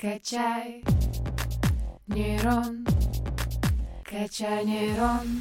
Качай нейрон, качай нейрон.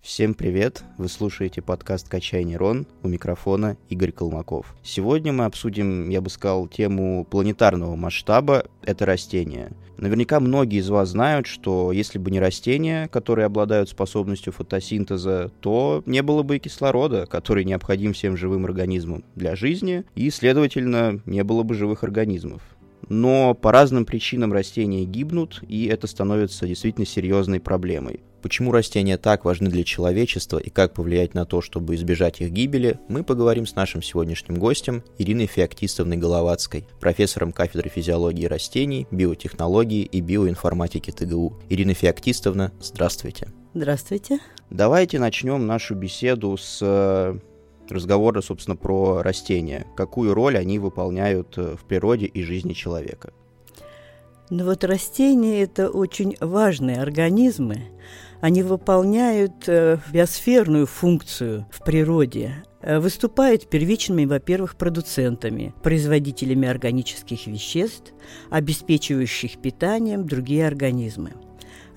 Всем привет! Вы слушаете подкаст «Качай нейрон» у микрофона Игорь Колмаков. Сегодня мы обсудим, я бы сказал, тему планетарного масштаба — это растения. Наверняка многие из вас знают, что если бы не растения, которые обладают способностью фотосинтеза, то не было бы и кислорода, который необходим всем живым организмам для жизни, и, следовательно, не было бы живых организмов но по разным причинам растения гибнут, и это становится действительно серьезной проблемой. Почему растения так важны для человечества и как повлиять на то, чтобы избежать их гибели, мы поговорим с нашим сегодняшним гостем Ириной Феоктистовной Головацкой, профессором кафедры физиологии растений, биотехнологии и биоинформатики ТГУ. Ирина Феоктистовна, здравствуйте. Здравствуйте. Давайте начнем нашу беседу с э, разговора, собственно, про растения. Какую роль они выполняют э, в природе и жизни человека? Ну вот растения – это очень важные организмы. Они выполняют э, биосферную функцию в природе, э, выступают первичными, во-первых, продуцентами, производителями органических веществ, обеспечивающих питанием другие организмы.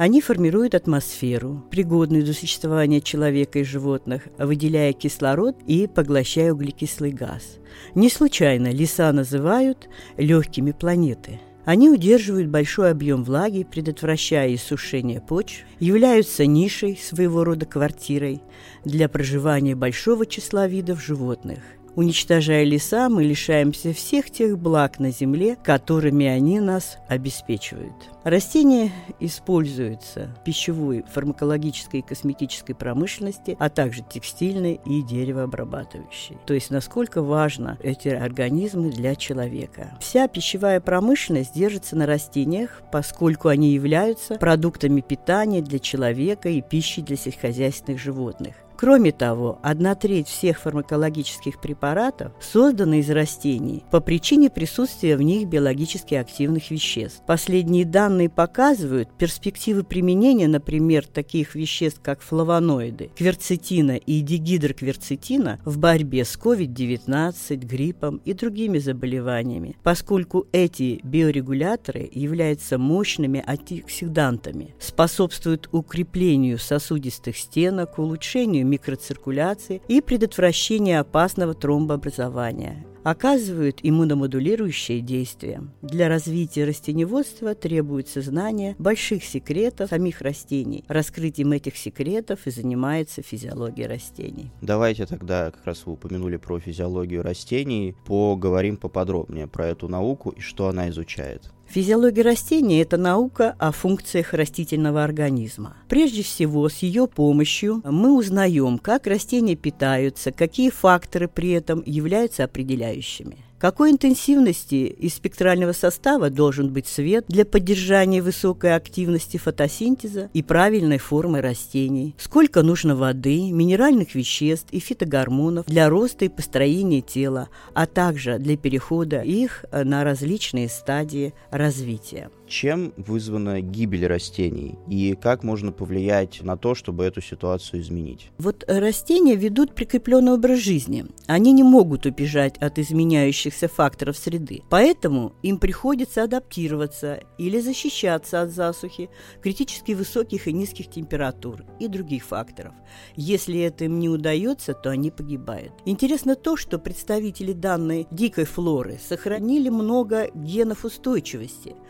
Они формируют атмосферу, пригодную для существования человека и животных, выделяя кислород и поглощая углекислый газ. Не случайно леса называют легкими планеты – они удерживают большой объем влаги, предотвращая иссушение почв, являются нишей, своего рода квартирой, для проживания большого числа видов животных – Уничтожая леса, мы лишаемся всех тех благ на земле, которыми они нас обеспечивают. Растения используются в пищевой, фармакологической и косметической промышленности, а также текстильной и деревообрабатывающей. То есть насколько важно эти организмы для человека. Вся пищевая промышленность держится на растениях, поскольку они являются продуктами питания для человека и пищей для сельскохозяйственных животных. Кроме того, одна треть всех фармакологических препаратов созданы из растений по причине присутствия в них биологически активных веществ. Последние данные показывают перспективы применения, например, таких веществ, как флавоноиды, кверцетина и дигидрокверцетина в борьбе с COVID-19, гриппом и другими заболеваниями, поскольку эти биорегуляторы являются мощными антиоксидантами, способствуют укреплению сосудистых стенок, улучшению микроциркуляции и предотвращения опасного тромбообразования оказывают иммуномодулирующее действие. Для развития растеневодства требуется знание больших секретов самих растений. Раскрытием этих секретов и занимается физиология растений. Давайте тогда, как раз вы упомянули про физиологию растений, поговорим поподробнее про эту науку и что она изучает. Физиология растений – это наука о функциях растительного организма. Прежде всего, с ее помощью мы узнаем, как растения питаются, какие факторы при этом являются определяющими. Какой интенсивности и спектрального состава должен быть свет для поддержания высокой активности фотосинтеза и правильной формы растений? Сколько нужно воды, минеральных веществ и фитогормонов для роста и построения тела, а также для перехода их на различные стадии развития? Чем вызвана гибель растений и как можно повлиять на то, чтобы эту ситуацию изменить? Вот растения ведут прикрепленный образ жизни. Они не могут убежать от изменяющихся факторов среды. Поэтому им приходится адаптироваться или защищаться от засухи, критически высоких и низких температур и других факторов. Если это им не удается, то они погибают. Интересно то, что представители данной дикой флоры сохранили много генов устойчивости –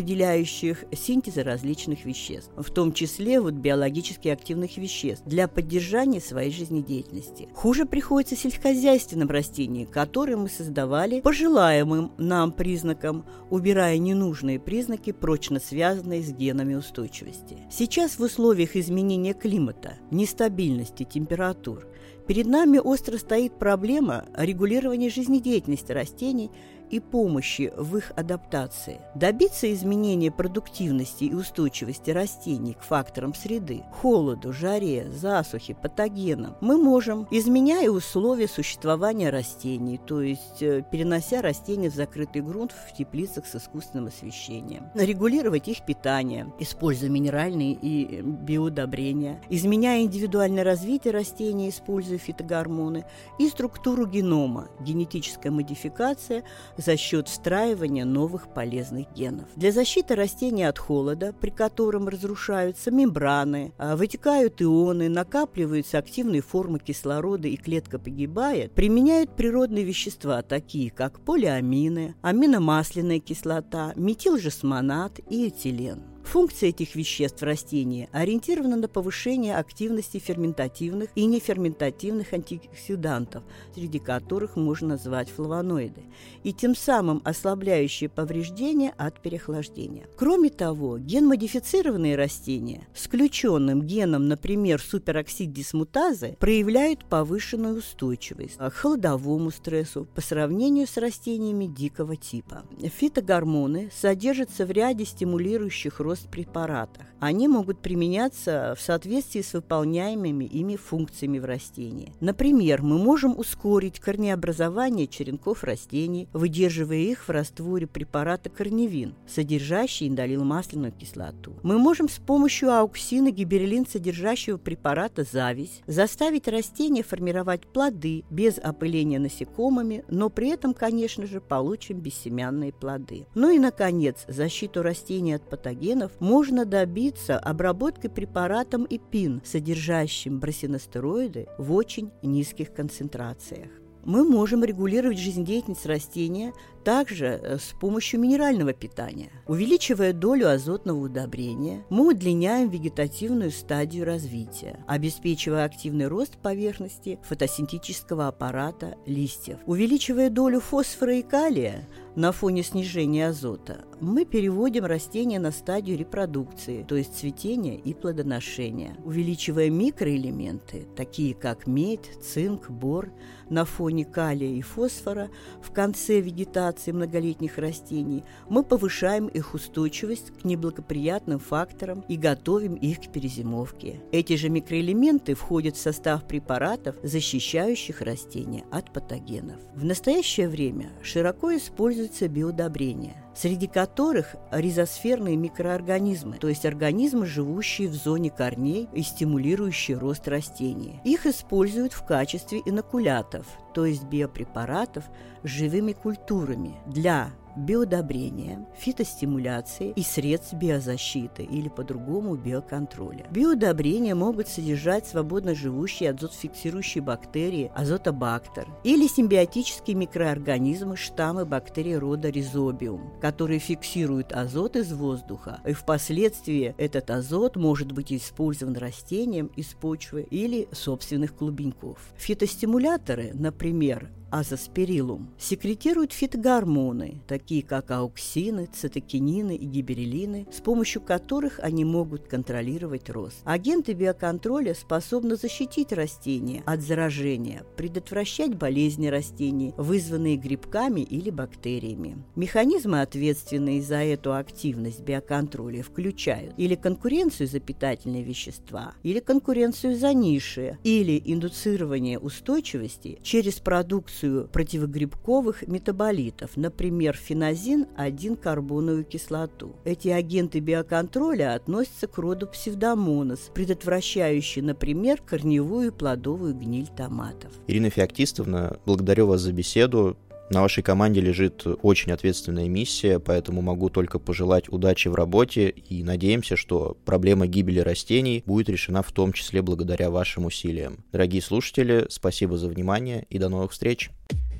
определяющих синтезы различных веществ, в том числе вот биологически активных веществ, для поддержания своей жизнедеятельности. Хуже приходится сельскохозяйственным растениям, которые мы создавали по желаемым нам признакам, убирая ненужные признаки, прочно связанные с генами устойчивости. Сейчас в условиях изменения климата, нестабильности температур, перед нами остро стоит проблема регулирования жизнедеятельности растений и помощи в их адаптации. Добиться изменения продуктивности и устойчивости растений к факторам среды – холоду, жаре, засухе, патогенам – мы можем, изменяя условия существования растений, то есть э, перенося растения в закрытый грунт в теплицах с искусственным освещением, регулировать их питание, используя минеральные и биоудобрения, изменяя индивидуальное развитие растений, используя фитогормоны, и структуру генома, генетическая модификация за счет встраивания новых полезных генов. Для защиты растений от холода, при котором разрушаются мембраны, а, вытекают ионы, накапливаются активные формы кислорода и клетка погибает, применяют природные вещества, такие как полиамины, аминомасляная кислота, метилжесмонат и этилен. Функция этих веществ в растении ориентирована на повышение активности ферментативных и неферментативных антиоксидантов, среди которых можно назвать флавоноиды, и тем самым ослабляющие повреждения от переохлаждения. Кроме того, ген-модифицированные растения с включенным геном, например, супероксид-дисмутазы, проявляют повышенную устойчивость к холодовому стрессу по сравнению с растениями дикого типа. Фитогормоны содержатся в ряде стимулирующих рост рост препаратах. Они могут применяться в соответствии с выполняемыми ими функциями в растении. Например, мы можем ускорить корнеобразование черенков растений, выдерживая их в растворе препарата корневин, содержащий индолилмасляную кислоту. Мы можем с помощью ауксина гиберелин содержащего препарата зависть заставить растения формировать плоды без опыления насекомыми, но при этом, конечно же, получим бессемянные плоды. Ну и, наконец, защиту растений от патогенов токсинов можно добиться обработкой препаратом ИПИН, содержащим брасиностероиды в очень низких концентрациях. Мы можем регулировать жизнедеятельность растения также э, с помощью минерального питания. Увеличивая долю азотного удобрения, мы удлиняем вегетативную стадию развития, обеспечивая активный рост поверхности фотосинтетического аппарата листьев. Увеличивая долю фосфора и калия, на фоне снижения азота, мы переводим растения на стадию репродукции, то есть цветения и плодоношения, увеличивая микроэлементы, такие как медь, цинк, бор, на фоне калия и фосфора в конце вегетации многолетних растений, мы повышаем их устойчивость к неблагоприятным факторам и готовим их к перезимовке. Эти же микроэлементы входят в состав препаратов, защищающих растения от патогенов. В настоящее время широко используют используются биодобрения, среди которых ризосферные микроорганизмы, то есть организмы, живущие в зоне корней и стимулирующие рост растений. Их используют в качестве инокулятов, то есть биопрепаратов с живыми культурами для биодобрения, фитостимуляции и средств биозащиты или по-другому биоконтроля. Биодобрения могут содержать свободно живущие азотфиксирующие бактерии азотобактер или симбиотические микроорганизмы штаммы бактерий рода ризобиум, которые фиксируют азот из воздуха, и впоследствии этот азот может быть использован растением из почвы или собственных клубеньков. Фитостимуляторы, например, азоспирилум, секретируют фитогормоны, такие как ауксины, цитокинины и гиберелины, с помощью которых они могут контролировать рост. Агенты биоконтроля способны защитить растения от заражения, предотвращать болезни растений, вызванные грибками или бактериями. Механизмы, ответственные за эту активность биоконтроля, включают или конкуренцию за питательные вещества, или конкуренцию за ниши, или индуцирование устойчивости через продукцию продукцию противогрибковых метаболитов, например, фенозин 1-карбоновую кислоту. Эти агенты биоконтроля относятся к роду псевдомонос, предотвращающие, например, корневую и плодовую гниль томатов. Ирина Феоктистовна, благодарю вас за беседу. На вашей команде лежит очень ответственная миссия, поэтому могу только пожелать удачи в работе и надеемся, что проблема гибели растений будет решена в том числе благодаря вашим усилиям. Дорогие слушатели, спасибо за внимание и до новых встреч.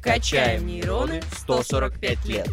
Качаем нейроны 145 лет.